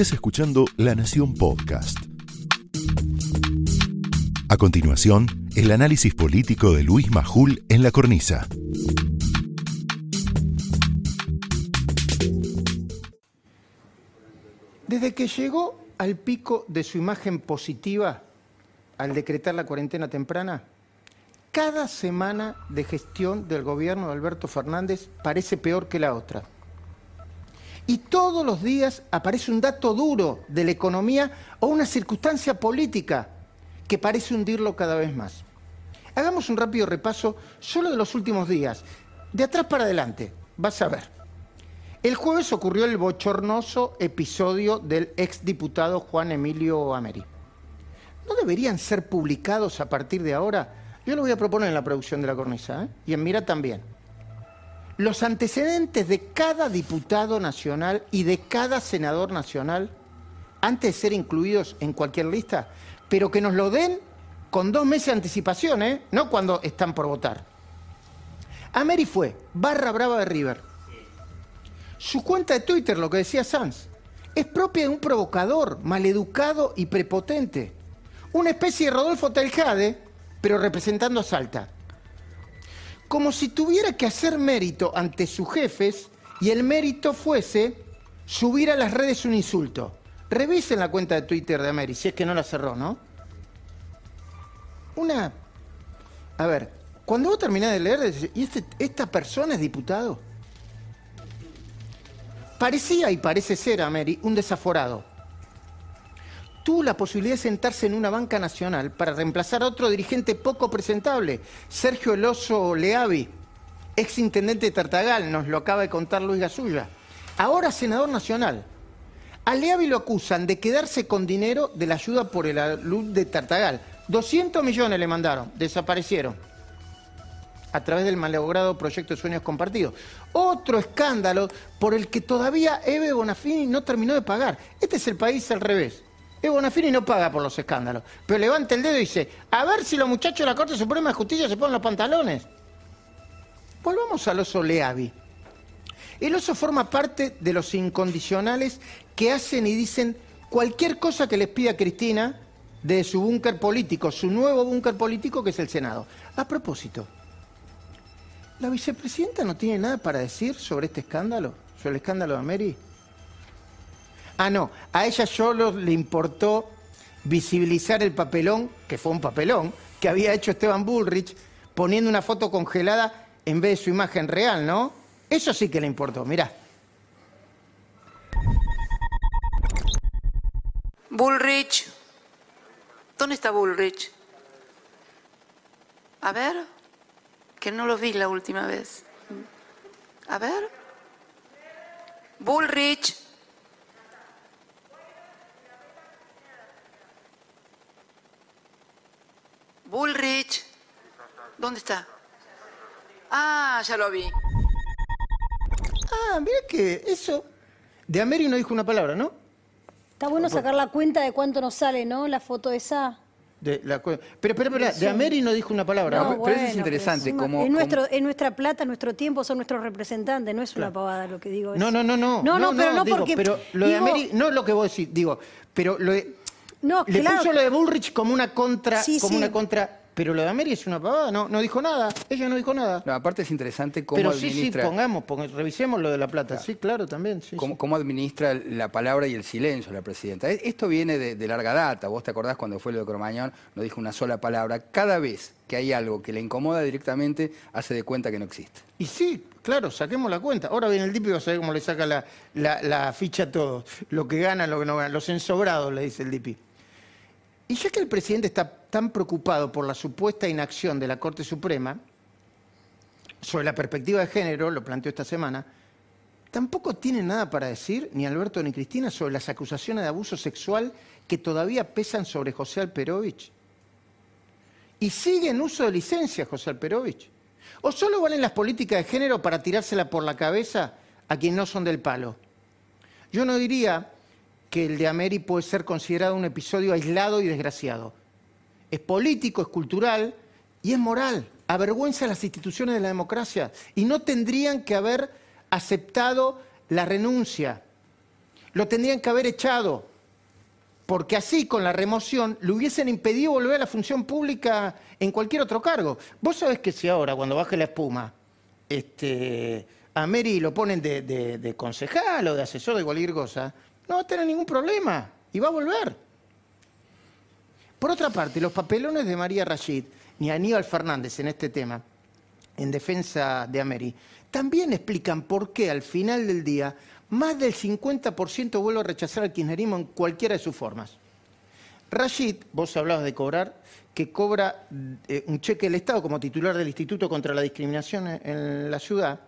Estás escuchando La Nación Podcast. A continuación, el análisis político de Luis Majul en la cornisa. Desde que llegó al pico de su imagen positiva al decretar la cuarentena temprana, cada semana de gestión del gobierno de Alberto Fernández parece peor que la otra. Y todos los días aparece un dato duro de la economía o una circunstancia política que parece hundirlo cada vez más. Hagamos un rápido repaso solo de los últimos días, de atrás para adelante. Vas a ver. El jueves ocurrió el bochornoso episodio del exdiputado Juan Emilio Ameri. ¿No deberían ser publicados a partir de ahora? Yo lo voy a proponer en la producción de la cornisa ¿eh? y en Mira también. Los antecedentes de cada diputado nacional y de cada senador nacional, antes de ser incluidos en cualquier lista, pero que nos lo den con dos meses de anticipación, ¿eh? no cuando están por votar. Ameri fue barra brava de River. Su cuenta de Twitter, lo que decía Sanz, es propia de un provocador, maleducado y prepotente. Una especie de Rodolfo Teljade, pero representando a Salta. Como si tuviera que hacer mérito ante sus jefes y el mérito fuese subir a las redes un insulto. Revisen la cuenta de Twitter de Ameri, si es que no la cerró, ¿no? Una... A ver, cuando vos terminás de leer, ¿y este, esta persona es diputado? Parecía y parece ser, Ameri, un desaforado. Tuvo la posibilidad de sentarse en una banca nacional para reemplazar a otro dirigente poco presentable, Sergio Eloso Leavi, ex intendente de Tartagal, nos lo acaba de contar Luis Gasulla. Ahora senador nacional. A Leavi lo acusan de quedarse con dinero de la ayuda por el luz de Tartagal. 200 millones le mandaron, desaparecieron. A través del malogrado proyecto de sueños compartidos. Otro escándalo por el que todavía Eve Bonafini no terminó de pagar. Este es el país al revés. Eve Bonafini no paga por los escándalos, pero levanta el dedo y dice, a ver si los muchachos de la Corte Suprema de Justicia se ponen los pantalones. Volvamos al oso Leavi. El oso forma parte de los incondicionales que hacen y dicen cualquier cosa que les pida Cristina de su búnker político, su nuevo búnker político que es el Senado. A propósito, ¿la vicepresidenta no tiene nada para decir sobre este escándalo? ¿Sobre el escándalo de Mary? Ah, no, a ella solo le importó visibilizar el papelón, que fue un papelón, que había hecho Esteban Bullrich poniendo una foto congelada en vez de su imagen real, ¿no? Eso sí que le importó, mirá. Bullrich. ¿Dónde está Bullrich? A ver, que no lo vi la última vez. A ver. Bullrich. Bullrich. ¿Dónde está? Ah, ya lo vi. Ah, mira que eso. De Ameri no dijo una palabra, ¿no? Está bueno sacar la cuenta de cuánto nos sale, ¿no? La foto esa. De la pero, pero, pero, de Ameri no dijo una palabra. No, ¿no? pero eso es interesante, como- es, nuestro, como- es nuestra plata, nuestro tiempo, son nuestros representantes, no es una pavada lo que digo. No, es- no, no, no. No, no, pero no digo, porque. Pero lo de Ameri, no es lo que vos decís, digo, pero lo de- No, le claro. puso lo de Bullrich como una contra, Sí, como sí. una contra. Pero lo de Ameri es una pavada, no, no dijo nada. Ella no dijo nada. No, aparte es interesante cómo pero sí, sí, pongamos, pong- revisemos lo de la plata. Sí, claro, también. Sí, cómo, sí. cómo administra la palabra y el silencio la presidenta. E- Esto viene de, de larga data. Vos te acordás cuando fue lo de Cromañón, no dijo una sola palabra. Cada vez que hay algo que le incomoda directamente, hace de cuenta que no existe. Y sí, claro, saquemos la cuenta. Ahora viene el tipo y va a saber cómo le saca la, la- la ficha a todos. Lo que gana, lo que no gana. Los ensobrados, le dice el DIPI. Y ya que el presidente está tan preocupado por la supuesta inacción de la Corte Suprema, sobre la perspectiva de género, lo planteó esta semana, tampoco tiene nada para decir, ni Alberto ni Cristina, sobre las acusaciones de abuso sexual que todavía pesan sobre José Alperovich. Y sigue en uso de licencia José Alperovich. ¿O solo valen las políticas de género para tirársela por la cabeza a quienes no son del palo? Yo no diría que el de Ameri puede ser considerado un episodio aislado y desgraciado. Es político, es cultural y es moral. Avergüenza a las instituciones de la democracia y no tendrían que haber aceptado la renuncia. Lo tendrían que haber echado, porque así con la remoción le hubiesen impedido volver a la función pública en cualquier otro cargo. Vos sabés que si ahora, cuando baje la espuma, este, a Mary lo ponen de, de- de concejal o de asesor de cualquier cosa, no va a tener ningún problema y va a volver. Por otra parte, los papelones de María Rashid ni Aníbal Fernández en este tema, en defensa de Ameri, también explican por qué al final del día más del 50% vuelve a rechazar al kirchnerismo en cualquiera de sus formas. Rashid, vos hablabas de cobrar, que cobra eh, un cheque del Estado como titular del Instituto contra la Discriminación en, en la ciudad,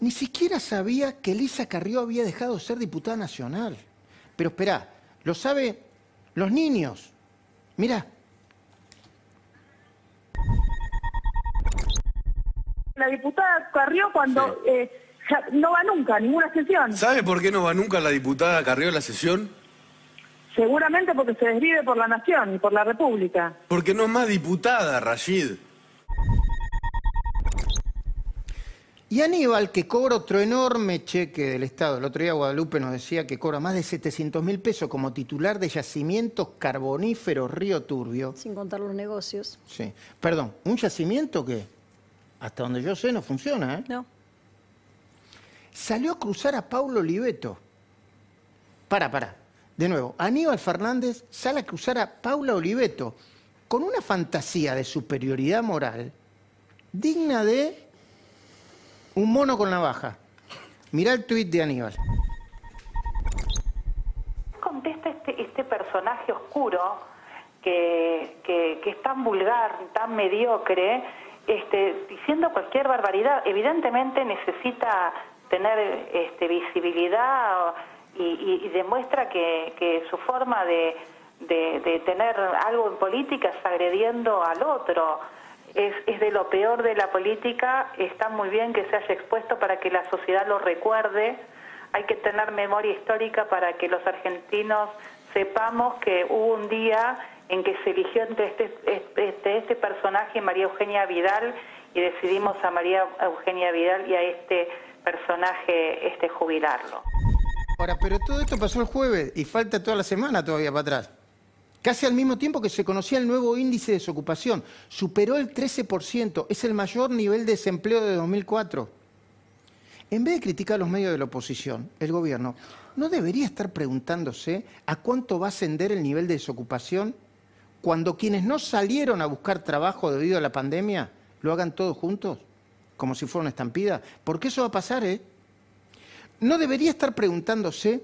ni siquiera sabía que Elisa Carrió había dejado de ser diputada nacional. Pero esperá, lo sabe los niños. Mirá, La diputada Carrió cuando eh, no va nunca a ninguna sesión. ¿Sabe por qué no va nunca la diputada Carrió a la sesión? Seguramente porque se desvive por la nación y por la república. Porque no es más diputada, Rashid. Y Aníbal, que cobra otro enorme cheque del Estado, el otro día Guadalupe nos decía que cobra más de 700 mil pesos como titular de yacimientos carboníferos Río Turbio. Sin contar los negocios. Sí. Perdón, ¿un yacimiento que hasta donde yo sé no funciona? ¿eh? No. Salió a cruzar a Paulo Oliveto. Para, para. De nuevo, Aníbal Fernández sale a cruzar a Paula Oliveto con una fantasía de superioridad moral digna de un mono con navaja. Mirá el tuit de Aníbal. contesta este, este personaje oscuro que, que- es tan vulgar, tan mediocre, este, diciendo cualquier barbaridad. Evidentemente necesita tener este, visibilidad y, demuestra que, que su forma de, de- de tener algo en política es agrediendo al otro. Es, es de lo peor de la política, está muy bien que se haya expuesto para que la sociedad lo recuerde, hay que tener memoria histórica para que los argentinos sepamos que hubo un día en que se eligió entre este, este, este personaje y María Eugenia Vidal y decidimos a María Eugenia Vidal y a este personaje este jubilarlo. Ahora, pero todo esto pasó el jueves y falta toda la semana todavía para atrás. Casi al mismo tiempo que se conocía el nuevo índice de desocupación. Superó el 13%, es el mayor nivel de desempleo de 2004. En vez de criticar a los medios de la oposición, el gobierno no debería estar preguntándose a cuánto va a ascender el nivel de desocupación cuando quienes no salieron a buscar trabajo debido a la pandemia lo hagan todos juntos, como si fuera una estampida. Porque eso va a pasar, ¿eh? no debería estar preguntándose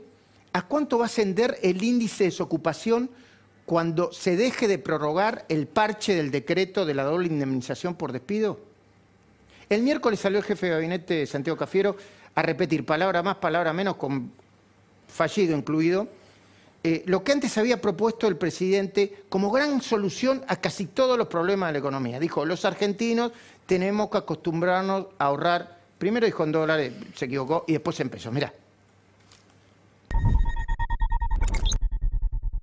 a cuánto va a ascender el índice de desocupación cuando se deje de prorrogar el parche del decreto de la doble indemnización por despido. El miércoles salió el jefe de gabinete Santiago Cafiero a repetir palabra más, palabra menos, con fallido incluido, eh, lo que antes había propuesto el presidente como gran solución a casi todos los problemas de la economía. Dijo, los argentinos tenemos que acostumbrarnos a ahorrar. Primero dijo en dólares, se equivocó, y después en pesos. Mirá.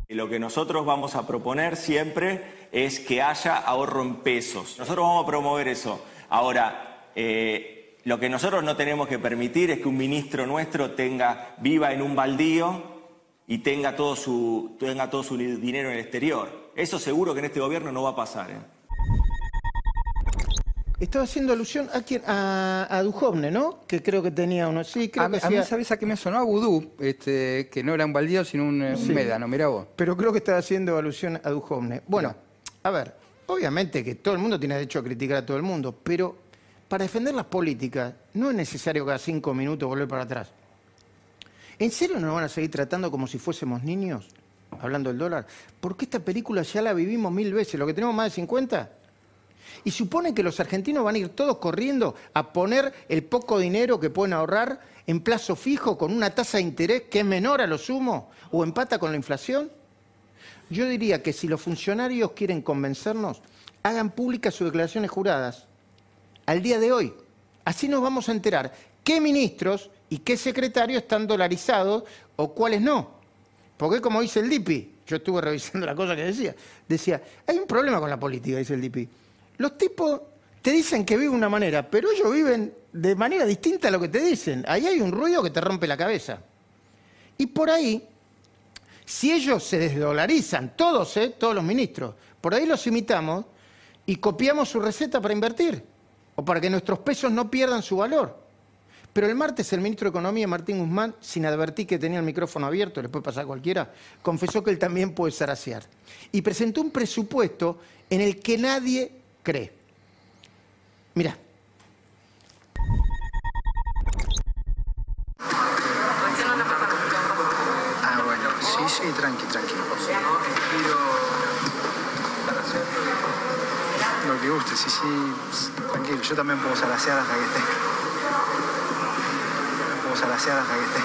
Y Lo que nosotros vamos a proponer siempre es que haya ahorro en pesos. Nosotros vamos a promover eso. Ahora, eh, lo que nosotros no tenemos que permitir es que un ministro nuestro tenga, viva en un baldío y tenga todo su, tenga todo su dinero en el exterior. Eso seguro que en este gobierno no va a pasar. ¿eh? Estaba haciendo alusión a quién, a, a Duhovne, ¿no? Que creo que tenía uno. Sí, creo A, que a mí, hacía- ¿sabes a qué me sonó? A vudú, este, que no era un baldío, sino un, eh, un Sí. médano, mirá vos. Pero creo que estaba haciendo alusión a Duhovne. Bueno, a ver, obviamente que todo el mundo tiene derecho a criticar a todo el mundo, pero para defender las políticas no es necesario cada cinco minutos volver para atrás. ¿En serio nos van a seguir tratando como si fuésemos niños? Hablando del dólar. Porque esta película ya la vivimos mil veces. ¿Lo que tenemos más de 50? Y supone que los argentinos van a ir todos corriendo a poner el poco dinero que pueden ahorrar en plazo fijo con una tasa de interés que es menor a lo sumo o empata con la inflación. Yo diría que si los funcionarios quieren convencernos, hagan públicas sus declaraciones juradas al día de hoy. Así nos vamos a enterar qué ministros y qué secretarios están dolarizados o cuáles no. Porque como dice el DIPI, yo estuve revisando la cosa que decía, decía, hay un problema con la política, dice el DIPI. Los tipos te dicen que viven de una manera, pero ellos viven de manera distinta a lo que te dicen. Ahí hay un ruido que te rompe la cabeza. Y por ahí, si ellos se desdolarizan, todos, ¿eh? todos los ministros, por ahí los imitamos y copiamos su receta para invertir o para que nuestros pesos no pierdan su valor. Pero el martes el ministro de Economía, Martín Guzmán, sin advertir que tenía el micrófono abierto, le puede pasar a cualquiera, confesó que él también puede zarasear. Y presentó un presupuesto en el que nadie cree. Mirá. Ah, bueno, sí, sí, tranqui, tranqui. Lo que guste, sí, sí, tranquilo. Yo también puedo zarasear hasta que esté. Puedo zarasear hasta que esté.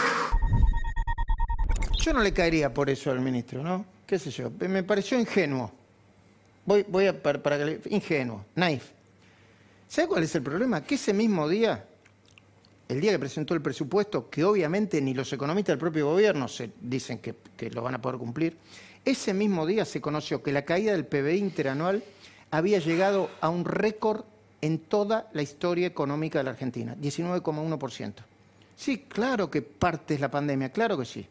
Yo no le caería por eso al ministro, ¿no? ¿Qué sé yo? Me pareció ingenuo. Voy, a, para, para ingenuo, naif. ¿Sabe cuál es el problema? Que ese mismo día, el día que presentó el presupuesto, que obviamente ni los economistas del propio gobierno se dicen que, que lo van a poder cumplir, ese mismo día se conoció que la caída del PBI interanual había llegado a un récord en toda la historia económica de la Argentina, 19,1%. Sí, claro que parte es la pandemia, claro que sí.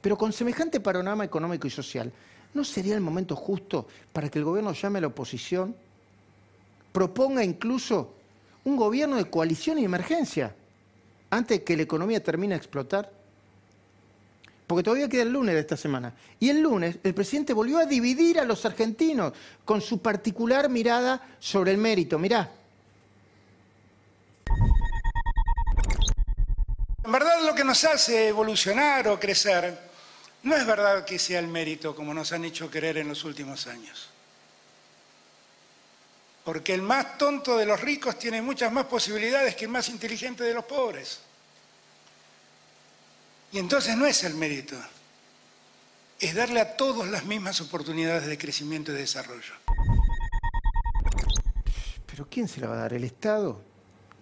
Pero con semejante panorama económico y social, ¿no sería el momento justo para que el gobierno llame a la oposición, proponga incluso un gobierno de coalición y emergencia, antes de que la economía termine de explotar? Porque todavía queda el lunes de esta semana. Y el lunes el presidente volvió a dividir a los argentinos con su particular mirada sobre el mérito. Mirá, En verdad lo que nos hace evolucionar o crecer no es verdad que sea el mérito como nos han hecho creer en los últimos años. Porque el más tonto de los ricos tiene muchas más posibilidades que el más inteligente de los pobres. Y entonces no es el mérito, es darle a todos las mismas oportunidades de crecimiento y desarrollo. ¿Pero quién se la va a dar? ¿El Estado?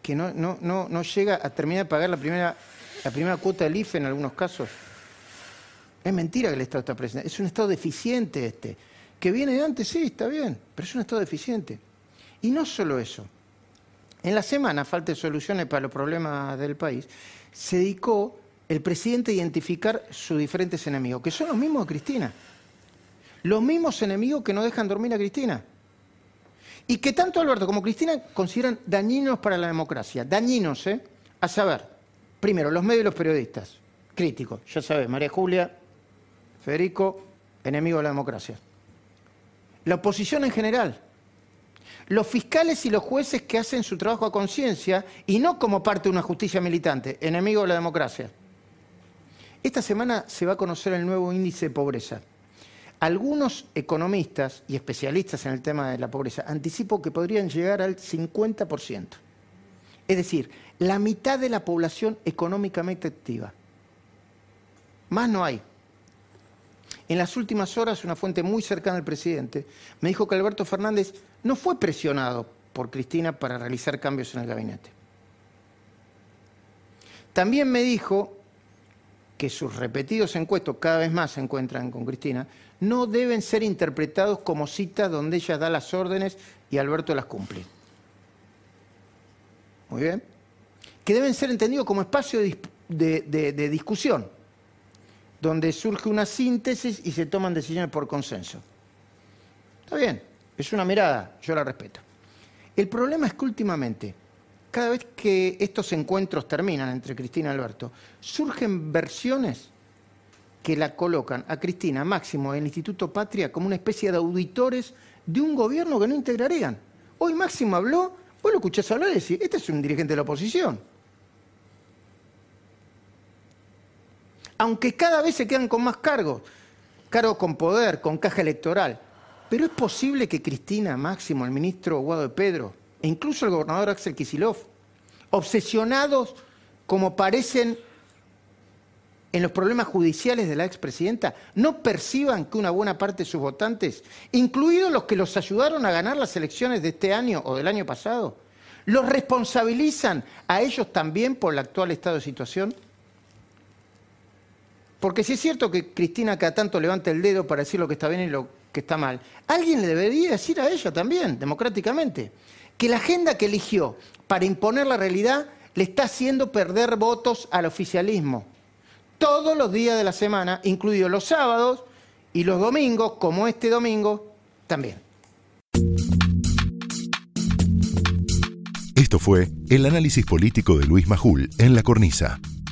Que no, no, no, no llega a terminar de pagar la primera, la primera cuota del IFE en algunos casos. Es mentira que el Estado está presente. Es un Estado deficiente este. Que viene de antes, sí, está bien, pero es un Estado deficiente. Y no solo eso. En la semana, falta de soluciones para los problemas del país, se dedicó el presidente a identificar sus diferentes enemigos, que son los mismos de Cristina. Los mismos enemigos que no dejan dormir a Cristina. Y que tanto Alberto como Cristina consideran dañinos para la democracia. Dañinos, ¿eh? A saber, primero, los medios y los periodistas. Críticos, ya sabes, María Julia, Federico, enemigo de la democracia. La oposición en general. Los fiscales y los jueces que hacen su trabajo a conciencia y no como parte de una justicia militante, enemigo de la democracia. Esta semana se va a conocer el nuevo índice de pobreza. Algunos economistas y especialistas en el tema de la pobreza anticipo que podrían llegar al 50%. Es decir, la mitad de la población económicamente activa. Más no hay. En las últimas horas, una fuente muy cercana al presidente me dijo que Alberto Fernández no fue presionado por Cristina para realizar cambios en el gabinete. También me dijo que sus repetidos encuestos, cada vez más se encuentran con Cristina, no deben ser interpretados como citas donde ella da las órdenes y Alberto las cumple. Muy bien. Que deben ser entendidos como espacio de, de discusión, donde surge una síntesis y se toman decisiones por consenso. Está bien, es una mirada, yo la respeto. El problema es que últimamente, cada vez que estos encuentros terminan entre Cristina y Alberto, surgen versiones que la colocan a Cristina Máximo el Instituto Patria como una especie de auditores de un gobierno que no integrarían. Hoy Máximo habló, vos lo escuchás hablar y decís, este es un dirigente de la oposición. Aunque cada vez se quedan con más cargos, cargos con poder, con caja electoral. Pero es posible que Cristina Máximo, el ministro Guado de Pedro, e incluso el gobernador Axel Kisilov, obsesionados como parecen en los problemas judiciales de la expresidenta, no perciban que una buena parte de sus votantes, incluidos los que los ayudaron a ganar las elecciones de este año o del año pasado, los responsabilizan a ellos también por el actual estado de situación? Porque si es cierto que Cristina cada tanto levanta el dedo para decir lo que está bien y lo que está mal, alguien le debería decir a ella también, democráticamente, que la agenda que eligió para imponer la realidad le está haciendo perder votos al oficialismo. todos los días de la semana, incluidos los sábados y los domingos, como este domingo, también. Esto fue el análisis político de Luis Majul en La Cornisa,